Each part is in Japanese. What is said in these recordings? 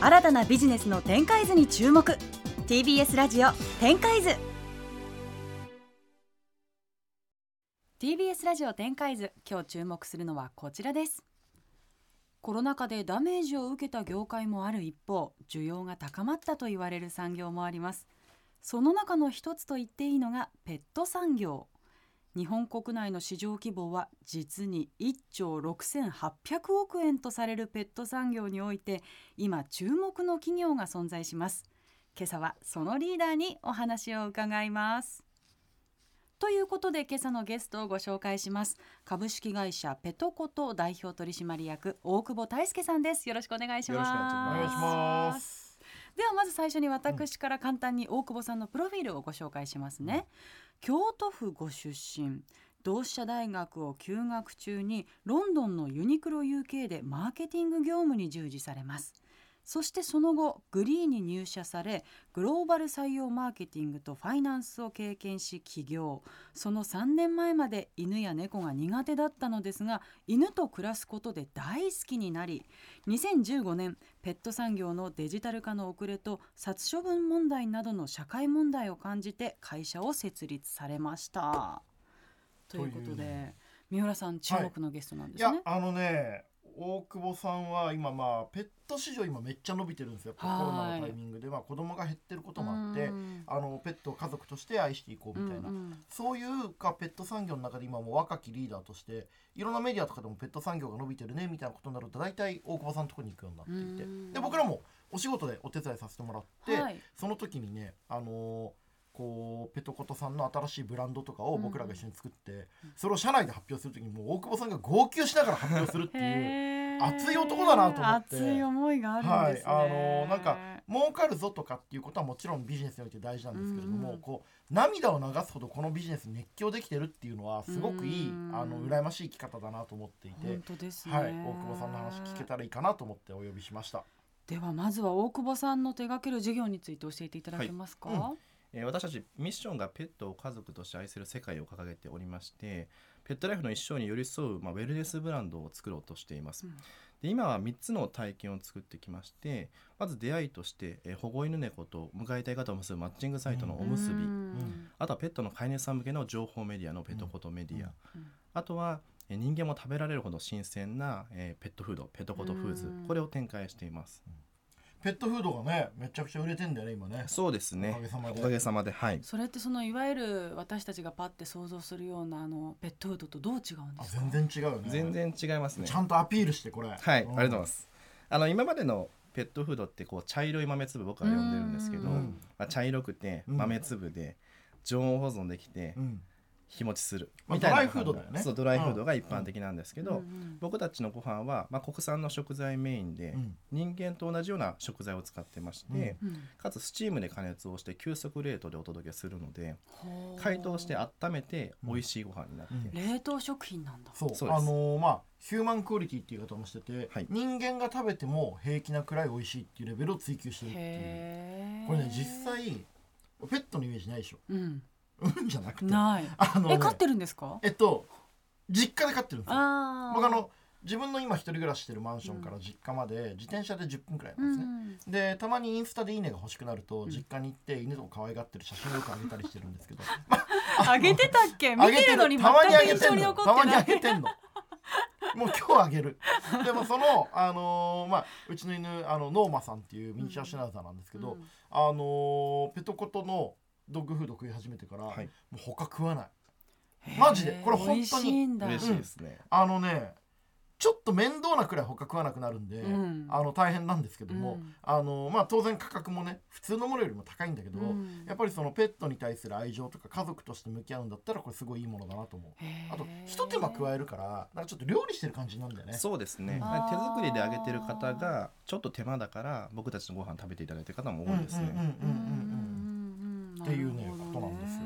新たなビジネスの展開図に注目。TBS ラジオ展開図。TBS ラジオ展開図今日注目するのはこちらです。コロナ禍でダメージを受けた業界もある一方需要が高まったと言われる産業もあります。その中の一つと言っていいのがペット産業。日本国内の市場規模は実に1兆6800億円とされるペット産業において今注目の企業が存在します。今朝はそのリーダーにお話を伺います。ということで今朝のゲストをご紹介します。株式会社ペトコト代表取締役大久保大輔さんです。よろしくお願いします。お願いします。ではまず最初に私から簡単に大久保さんのプロフィールをご紹介しますね、京都府ご出身同志社大学を休学中にロンドンのユニクロ UK でマーケティング業務に従事されます。そしてその後グリーンに入社されグローバル採用マーケティングとファイナンスを経験し起業その3年前まで犬や猫が苦手だったのですが犬と暮らすことで大好きになり2015年ペット産業のデジタル化の遅れと殺処分問題などの社会問題を感じて会社を設立されました。ということで三浦さん注目のゲストなんですね。いやあのね大久保さんは今まあペット市場今めっちゃ伸びてるんですよ。コロはいナのタイミングで。まあ子供が減ってることもあってうん。あのペットを家族として愛していこうみたいな、うんうん。そういうかペット産業の中で今もう若きリーダーとしていろんなメディアとかでもペット産業が伸びてるねみたいなことになると大体大久保さんのところに行くようになっていて。うん。で僕らもお仕事でお手伝いさせてもらって、はい。その時にねあのーこうペトコトさんの新しいブランドとかを僕らが一緒に作って、それを社内で発表する時にもう大久保さんが号泣しながら発表するっていう。熱い男だなと思って熱い思いがあるんはいですね。、あのーなんか儲かるぞとかっていうことはもちろんビジネスにおいて大事なんですけれども、こう涙を流すほどこのビジネスに熱狂できてるっていうのはすごくいい、うんあの羨ましい生き方だなと思っていて本、当ですね。はい、大久保さんの話聞けたらいいかなと思ってお呼びしました。ではまずは大久保さんの手掛ける事業について教えていただけますか？はいうんえー私たちミッションがペットを家族として愛する世界を掲げておりましてペットライフの一生に寄り添う、まあ、ウェルネスブランドを作ろうとしています、うん。で今は3つの体験を作ってきましてまず出会いとして、えー保護犬猫と迎えたい方を結ぶマッチングサイトのおむすび、うん。あとはペットの飼い主さん向けの情報メディアのペットコトメディア、うん。あとはえー人間も食べられるほど新鮮な、えーペットフードペットコトフーズ。うん。これを展開していますペットフードがねめちゃくちゃ売れてんだよね今ね。そうですねおかげさまでおかげさまではいそれってそのいわゆる私たちがパッて想像するようなあのペットフードとどう違うんあですか？全然違うよね。全然違いますねちゃんとアピールしてこれ。。はい、ありがとうございますす。あの今までのペットフードってこう茶色い豆粒僕は呼んでるんですけど、うんまあ、茶色くてうん豆粒で常温保存できてうん。日持ちする。まあみたいなドライフードだよね。そうドライフードが一般的なんですけど、うんうん僕たちのご飯はまあ国産の食材メインで、うん。人間と同じような食材を使ってまして、うん。かつスチームで加熱をして急速冷凍でお届けするので解凍して温めて美味しいご飯になって、うん。冷凍食品なんだ。そう。そうです。あのーまあヒューマンクオリティっていう言い方もしてて、はい。人間が食べても平気なくらい美味しいっていうレベルを追求してるっていう。これね実際ペットのイメージないでしょ。うんうんじゃなくてない。あのねえ飼ってるんですか？えっと実家で飼ってるんですよ。僕あの自分の今一人暮らししてるマンションから実家まで自転車で10分くらいなんですね、でたまにインスタでいいねが欲しくなると、ん。実家に行って犬とか可愛がってる写真 をよくあげたりしてるんですけど。あげてたっけ？見てるのにたまにあ全く印象にげてんのたまにあげてんの。もう今日あげる。でもそのあのーまあうちの犬あのノーマさんっていうミニチュアシュナウザーなんですけど、うん。あのーペトコトのドッグフード食い始めてから、はい。もう他食わない。マジで？これ本当に。美味しいんだ。嬉しいですね、あのねちょっと面倒なくらい他食わなくなるんで、うん。あの大変なんですけども、うん。あのまあ当然価格もね普通のものよりも高いんだけど、うん。やっぱりそのペットに対する愛情とか家族として向き合うんだったらこれすごいいいものだなと思う。あと一手間加えるからなんかちょっと料理してる感じなんだよね。そうですね、うん手作りで揚げてる方がちょっと手間だから僕たちのご飯食べていただいてる方も多いですね、うんうんうんうんうんうんっていうねことなんですよ。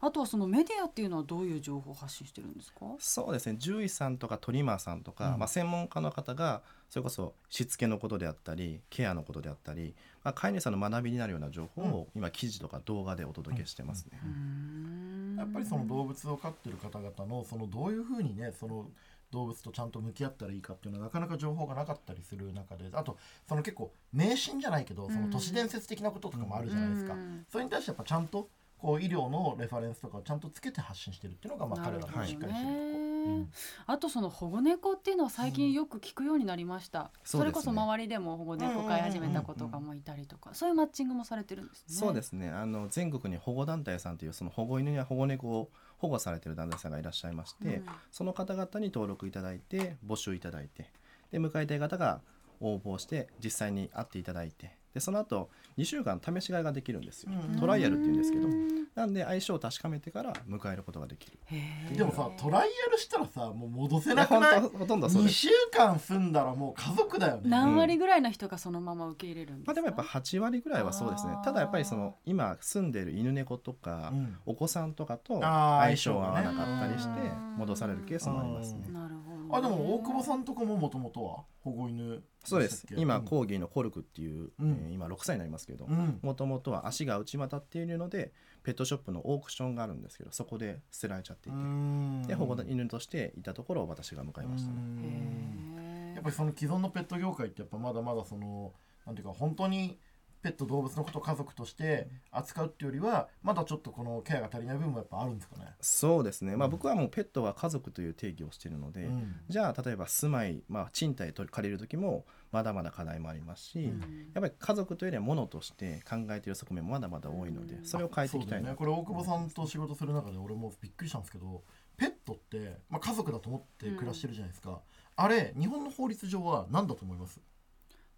あとはそのメディアっていうのはどういう情報を発信してるんですか？そうですね。獣医さんとかトリマーさんとか、うん。まあ、専門家の方がそれこそしつけのことであったりケアのことであったり、まあ、飼い主さんの学びになるような情報を今記事とか動画でお届けしてますね。うーん。やっぱりその動物を飼ってる方々のそのどういうふうにねその動物とちゃんと向き合ったらいいかっていうのはなかなか情報がなかったりする中であとその結構迷信じゃないけどその都市伝説的なこととかもあるじゃないですか、うん。それに対してやっぱちゃんとこう医療のレファレンスとかをちゃんとつけて発信してるっていうのがまあ彼らのしっかりしてるとこ、ねうんあとその保護猫っていうのは最近よく聞くようになりました、そそうですね。れこそ周りでも保護猫飼い始めた子とかもいたりとかそういうマッチングもされてるんですね。そうですね。あの全国に保護団体さんというその保護犬や保護猫を保護されている団体さんがいらっしゃいまして、うん。その方々に登録いただいて募集いただいてで迎えたい方が応募して実際に会っていただいてでその後2週間試し飼いができるんですよ、うん。トライアルっていうんですけど。うんなんで相性を確かめてから迎えることができる。でもさトライアルしたらさもう戻せなくない？ほんとほとんどそう2です。週間住んだらもう家族だよね。何割ぐらいの人がそのまま受け入れるんですか、まあ、でもやっぱ8割ぐらいはそうですね。ただやっぱりその今住んでいる犬猫とか、うん。お子さんとかと相性が合わなかったりしてうん戻されるケースもありますね。うん。なるほど。ね、あでも大久保さんとかももともとは？保護犬そうです。今こコーギーのコルクっていう、うん。えー今6歳になりますけどうん。もともとは足が内股っていうのでペットショップのオークションがあるんですけどそこで捨てられちゃっていて、で保護犬としていたところを私が迎えましたね、やっぱりその既存のペット業界ってやっぱまだまだそのなんていうか本当にペット動物のことを家族として扱うっていうよりはまだちょっとこのケアが足りない部分もやっぱあるんですかね？そうですね、まあ、僕はもうペットは家族という定義をしているので、うん。じゃあ例えば住まい、まあ、賃貸と借りる時もまだまだ課題もありますし、うん。やっぱり家族というよりは物として考えている側面もまだまだ多いので、うん。それを変えていきたいね、これ大久保さんと仕事する中で俺もびっくりしたんですけどペットって、まあ、家族だと思って暮らしてるじゃないですか、あれ日本の法律上は何だと思います？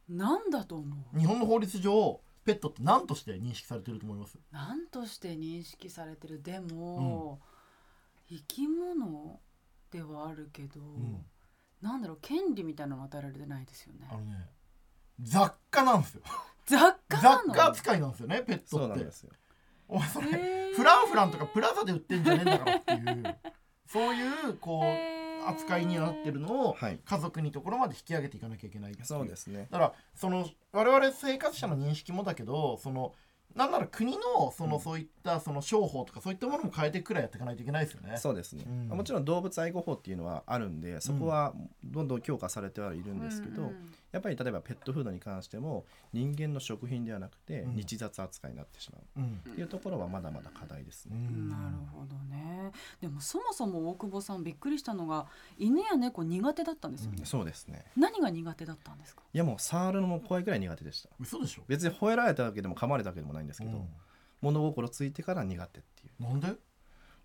なんだと思う？日本の法律上ペットって何として認識されてると思います？何として認識されてる？でも、生き物ではあるけど、ん。なんだろう？権利みたいなの与えられてないですよね。あのね雑貨なんですよ。雑貨なの？雑貨扱いなんですよねペットって。なんですよ。お前それフランフランとかプラザで売ってんじゃねえんだからっていう。そういうこう扱いになってるのをはい。家族にところまで引き上げていかなきゃいけないそうですね。だからその我々生活者の認識もだけどそのなんなら国のその、うん。そういったその商法とかそういったものも変えてくらいやっていかないといけないですよね。そうですね、うん。もちろん動物愛護法っていうのはあるんでそこはどんどん強化されてはいるんですけど、うんうんやっぱり例えばペットフードに関しても人間の食品ではなくてうん。日雑扱いになってしまう。うん。っていうところはまだまだ課題ですね。なるほどね。でもそもそも大久保さんびっくりしたのが犬や猫苦手だったんですよね、そうですね。何が苦手だったんですか？いやもう触るのも怖いくらい苦手でした。嘘でしょ、別に吠えられたわけでも噛まれたわけでもないんですけど、物心ついてから苦手っていう。んなんで？う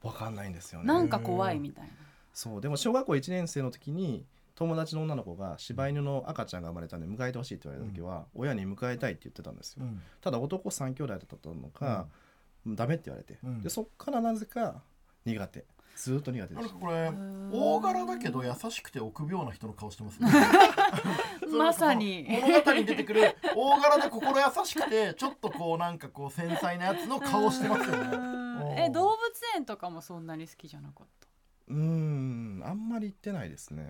わかんないんですよね。なんか怖いみたいな。そう。でも小学校1年生の時に友達の女の子が柴犬の赤ちゃんが生まれたんで迎えてほしいって言われた時は、親に迎えたいって言ってたんですよ、うん。ただ男3兄弟だったのか、ダメって言われて、うん。でそっからなぜか苦手。ずっと苦手でしたなんかこれん大柄だけど優しくて臆病な人の顔してますね。まさに。物語に出てくる大柄で心優しくてちょっとこうなんかこう繊細なやつの顔してますよね。うん。え動物園とかもそんなに好きじゃなかった？うーんあんまり言ってないですね。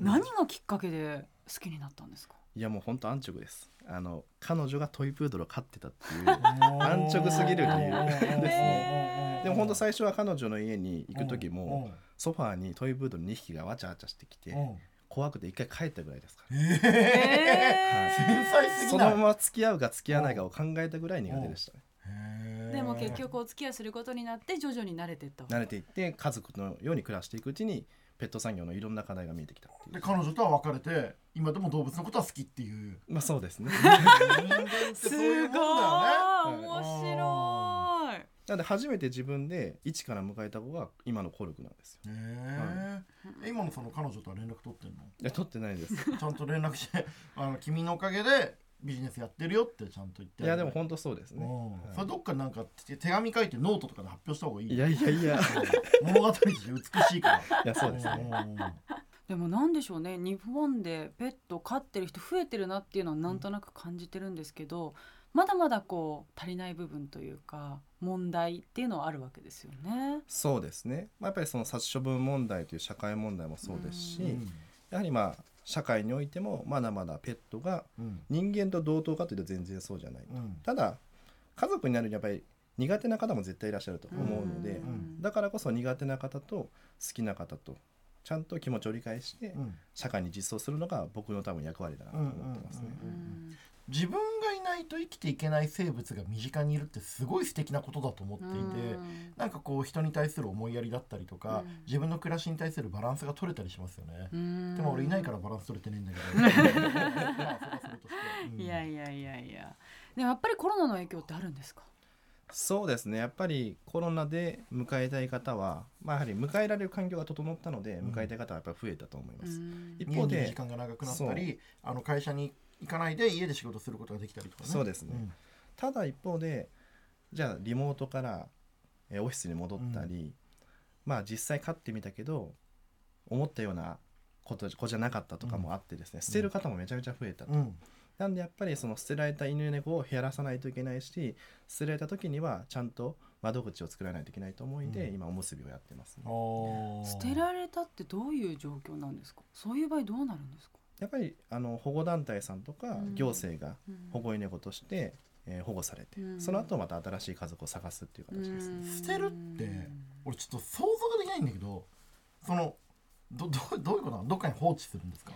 何がきっかけで好きになったんですか？いやもうほんと安直です。あの彼女がトイプードルを飼ってたっていう 安直すぎる理由ですね。でも本当最初は彼女の家に行く時もソファーにトイプードル2匹がわちゃわちゃしてきてうん。怖くて一回帰ったぐらいですかええー。繊細すぎない。そのまま付き合うか付き合わないかを考えたぐらい苦手でしたねでも結局お付き合いすることになって徐々に慣れていった慣れていって家族のように暮らしていくうちにペット産業のいろんな課題が見えてきたっていう。で彼女とは別れて今でも動物のことは好きっていう。まあそうですね。すごい。面白い。なので初めて自分で一から迎えた子が今のコルクなんですよ。へえ今のその彼女とは連絡取ってんの？いや取ってないです。ちゃんと連絡してあの君のおかげでビジネスやってるよってちゃんと言っていやでも本当そうですね、うん。はい。それどっかなんか手手紙書いてノートとかで発表した方がいいいやいやいや。物語として美しいから。いやそうですね。うん。でもなんでしょうね。日本でペット飼ってる人増えてるなっていうのはなんとなく感じてるんですけど、まだまだこう足りない部分というか問題っていうのはあるわけですよね。そうですね、まあ、やっぱりその殺処分問題という社会問題もそうですし、うん。やはりまあ社会においてもまだまだペットがうん。人間と同等かというと全然そうじゃない、うん。ただ家族になるにはやっぱり苦手な方も絶対いらっしゃると思うので、ん。だからこそ苦手な方と好きな方とちゃんと気持ちを理解してうん。社会に実装するのが僕の多分役割だなと思ってますね。うんうんうん自分がいないと生きていけない生物が身近にいるってすごい素敵なことだと思っていて、なんかこう人に対する思いやりだったりとか、うん。自分の暮らしに対するバランスが取れたりしますよね。うん。でも俺いないからバランス取れてねえんだけど。まあそれはそれとして。うんいやいやいやいや。でもやっぱりコロナの影響ってあるんですか？そうですね。やっぱりコロナで迎えたい方は、まあ、やはり迎えられる環境が整ったのでうん。迎えたい方はやっぱり増えたと思います。うん。一方で時間が長くなったりあの会社に行かないで家で仕事することができたりとかね。そうですね。ただ一方でじゃあリモートからえーオフィスに戻ったり、まあ実際飼ってみたけど思ったようなこと子じゃなかったとかもあってですね、捨てる方もめちゃめちゃ増えたと、うん。うん。なんでやっぱりその捨てられた犬猫を減らさないといけないし捨てられた時にはちゃんと窓口を作らないといけないと思いで、うん。今おむすびをやってますね、捨てられたってどういう状況なんですか？そういう場合どうなるんですか、やっぱりあの保護団体さんとかうん。行政がうん。保護犬猫として、えー保護されて、うん。その後また新しい家族を探すっていう形ですね、うん。捨てるって俺ちょっと想像ができないんだけどそのどどうどういうことなの？どっかに放置するんですか？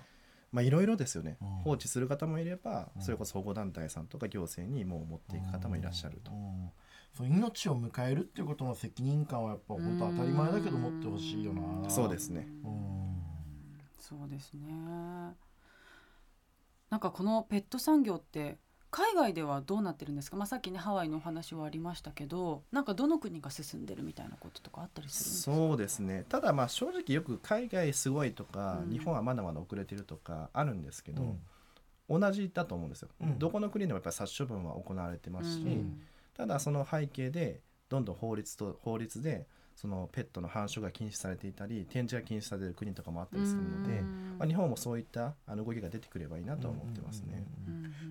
まあいろいろですよね、うん。放置する方もいれば、うん。それこそ保護団体さんとか行政にもう持っていく方もいらっしゃると、うん。そう命を迎えるっていうことの責任感はやっぱ本当当たり前だけど持ってほしいよな。そうですね。うん。そうですねなんかこのペット産業って海外ではどうなってるんですか、まあ、さっきねハワイのお話はありましたけどなんかどの国が進んでるみたいなこととかあったりするんですか？そうですね。ただまあ正直よく海外すごいとか、うん。日本はまだまだ遅れてるとかあるんですけど、うん。同じだと思うんですよ、うん。どこの国でもやっぱり殺処分は行われてますし、うん。ただその背景でどんどん法律と法律でそのペットの繁殖が禁止されていたり展示が禁止されている国とかもあったりするので、うん。まあ、日本もそういったあの動きが出てくればいいなとは思ってますね。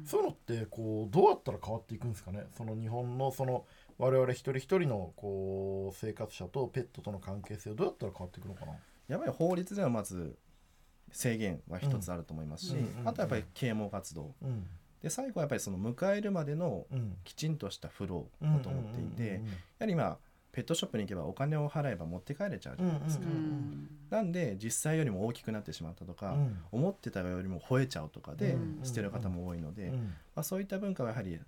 そういうのってこうどうやったら変わっていくんですかね？その日本のその我々一人一人のこう生活者とペットとの関係性をどうやったら変わっていくのかな？やっぱり法律ではまず制限は一つあると思いますし、うんうんうんあとはやっぱり啓蒙活動。うん。で最後はやっぱりその迎えるまでのうん。きちんとしたフローだと思っていて、やはり今ペットショップに行けばお金を払えば持って帰れちゃうじゃないですか、うんうんなんで実際よりも大きくなってしまったとか、うん。思ってたよりも吠えちゃうとかでうん。捨てる方も多いので、うん。まあ、そういった文化はやはり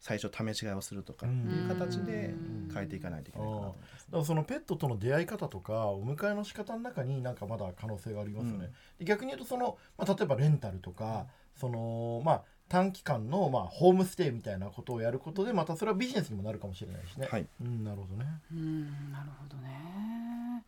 最初試し飼いをするとかうん。いう形でうん。変えていかないといけないかなと思いますだからそのペットとの出会い方とかお迎えの仕方の中になんかまだ可能性がありますよね。で逆に言うとその、まあ、例えばレンタルとかそのまあ短期間のまあホームステイみたいなことをやることでまたそれはビジネスにもなるかもしれないしね。はい、うん、なるほどね。うんなるほどね。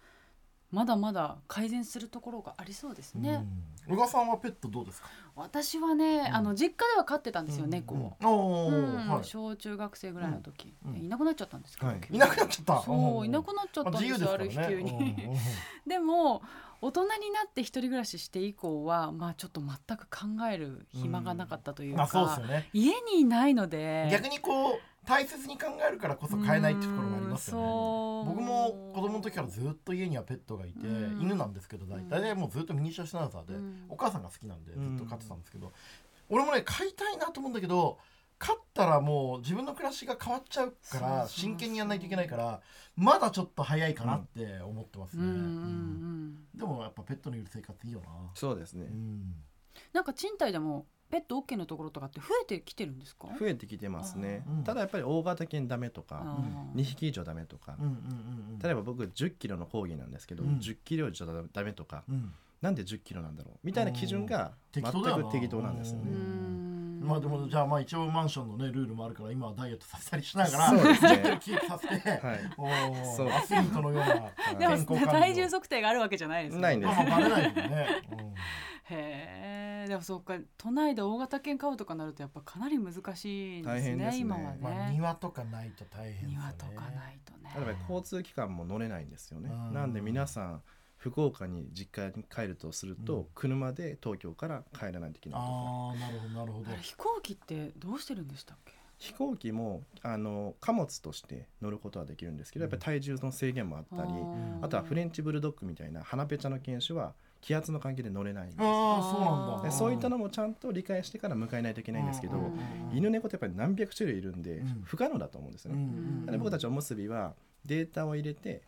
まだまだ改善するところがありそうですね、うん。宇賀さんはペットどうですか？私はね、ん。あの実家では飼ってたんですよ、うん。猫を、うん。おうーはい。ん小中学生ぐらいの時、うん。でいなくなっちゃったんですけど、はい。なくなっちゃった。そう、いなっくなっちゃっまあ、たんですよ、自由ですからね。ある日急に、でも大人になって一人暮らしして以降はまあちょっと全く考える暇がなかったというか、まあそうね。家にいないので逆にこう大切に考えるからこそ買えないっていうところもありますよね。僕も子供の時からずっと家にはペットがいて、うん。犬なんですけど大体。ねもうずっとミニチュアシュナウザーで、うん。お母さんが好きなんでずうんっと飼ってたんですけど、俺もね飼いたいなと思うんだけど飼ったらもう自分の暮らしが変わっちゃうから真剣にやんないといけないからまだちょっと早いかなって思ってますね、うんうんううん。ん。でもやっぱペットのいる生活いいよな、そうですね。うん。なんか賃貸でもペット OK のところとかって増えてきてるんですか？増えてきてますね。ただやっぱり大型犬ダメとあかー。2匹以上ダメとかうんうんうんうん。例えば僕1 0キロの講義なんですけど、うん。10キロ以上ダメとかうん。なんで1 0キロなんだろう？みたいな基準が全適当だよな。く適当なんですようね。んまあでもじゃあまあ一応マンションのねルールもあるから今はダイエットさせたりしながらそうですね。10キロキープさせて、はい。おーそう。アスリートのようなで健も康管理を体重測定があるわけじゃないですよないんですまあバレないよね、へえでもそうか都内で大型犬飼うとかなるとやっぱかなり難しいんですね大変ですね。今はね、うんまあ庭とかないと大変ですよね。庭とかないとね。例えば交通機関も乗れないんですよね。うん。なんで皆さん福岡に実家に帰るとすると、うん。車で東京から帰らないといけないとか。ああなるほどなるほど。飛行機ってどうしてるんでしたっけ？飛行機もあの貨物として乗ることはできるんですけどやっぱり体重の制限もあったり、あとはフレンチブルドッグみたいな鼻ペチャの犬種は気圧の関係で乗れないんです。よああそうなんだ。でそういったのもちゃんと理解してから迎えないといけないんですけど、うん犬猫ってやっぱり何百種類いるんで、うん。不可能だと思うんですよね。うんうんなので僕たちおむすびはデータを入れて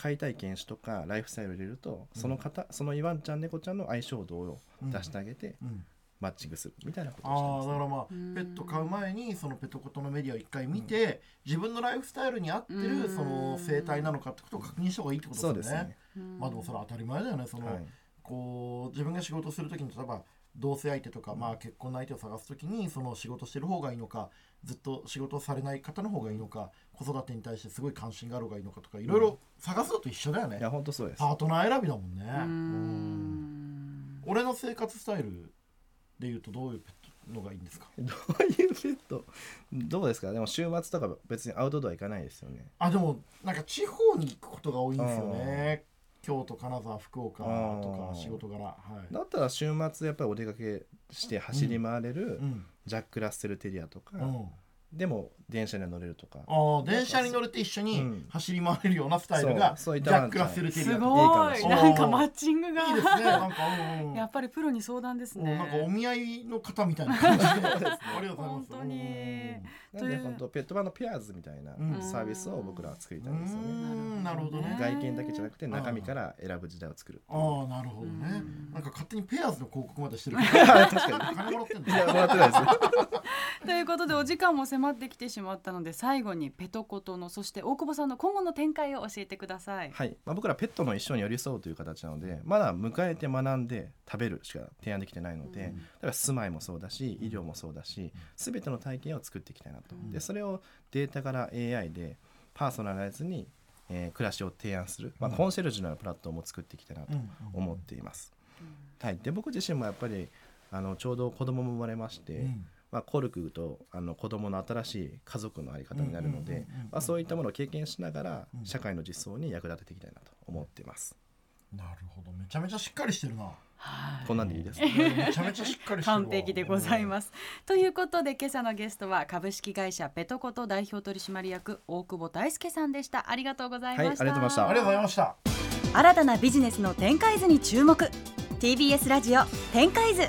飼いたい犬種とかライフスタイルを入れると、その方そのワンちゃん猫ちゃんの相性度を出してあげて、うん。マッチングするみたいなことをしてます、ね。ああだからまあうん。ペット飼う前にそのペトコトのメディアを一回見て、自分のライフスタイルに合ってうん。るその生態なのかってことを確認した方がいいってことでよね。ですすね。うんまあでもそれは当たり前だよね。その、はい。こう自分が仕事する時に例えば同性相手とか、まあ、結婚の相手を探す時にその仕事してる方がいいのかずっと仕事をされない方の方がいいのか子育てに対してすごい関心がある方がいいのかとかいろいろ探すのと一緒だよね、いや本当そうです。パートナー選びだもんね、ううん。ん俺の生活スタイルでいうとどういうペットのがいいんですか？どういうペット？どうですか？でも週末とか別にアウトドア行かないですよね。あでもなんか地方に行くことが多いんですよね京都金沢福岡とか仕事柄はい、だったら週末やっぱりお出かけして走り回れるうん。ジャック・ラッセル・テリアとか、うん、でも電車に乗れるとか。ああ電車に乗れて一緒にうん。走り回れるようなスタイルが、そうそういっジャック・ラッセル・テリアすごい。なんかマッチングが。いいですねなんか、うんうん。やっぱりプロに相談ですね。なんかお見合いの方みたいな。感じでありがとうございます。本当に。なので本当ペット版のペアーズみたいなうん。サービスを僕らは作りたいですようね。んなるほどね。外見だけじゃなくて中身から選ぶ時代を作る。ああなるほどね。うんなんか勝手にペアーズの広告までしてる。確か金もらってんに。いやだもらってないです。ということでお時間も迫ってきてしまったので最後にペトコトのそして大久保さんの今後の展開を教えてください。はい、まあ、僕らペットの一生に寄り添うという形なのでまだ迎えて学んで食べるしか提案できてないので、うん。だから住まいもそうだし医療もそうだし全ての体験を作っていきたいなと、うん。でそれをデータから AI でパーソナライズに、えー暮らしを提案する、まあ、うん。コンシェルジュのようなプラットフォームを作っていきたいなとうん。思っています。はい、で僕自身もやっぱりあのちょうど子供も生まれまして、うんまあ、コルクとあの子供の新しい家族の在り方になるのでそういったものを経験しながらうん社会の実装に役立てていきたいなと思っています。なるほどめちゃめちゃしっかりしてるなはいこんなんでいいです。めちゃめちゃしっかりしてるわ完璧でございます。ということで今朝のゲストは株式会社ペトコト代表取締役大久保大輔さんでした。ありがとうございました。はいありがとうございましたありがとうございました新たなビジネスの展開図に注目 TBS ラジオ展開図